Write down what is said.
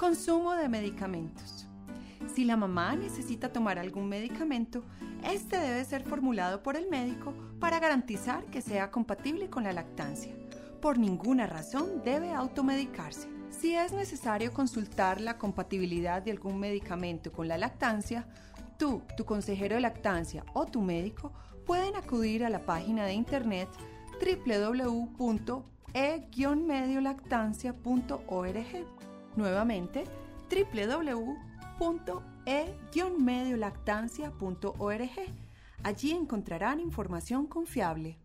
Consumo de medicamentos. Si la mamá necesita tomar algún medicamento, este debe ser formulado por el médico para garantizar que sea compatible con la lactancia. Por ninguna razón debe automedicarse. Si es necesario consultar la compatibilidad de algún medicamento con la lactancia, tú, tu consejero de lactancia o tu médico pueden acudir a la página de internet www.e-mediolactancia.org. Nuevamente, www.e-mediolactancia.org. Allí encontrarán información confiable.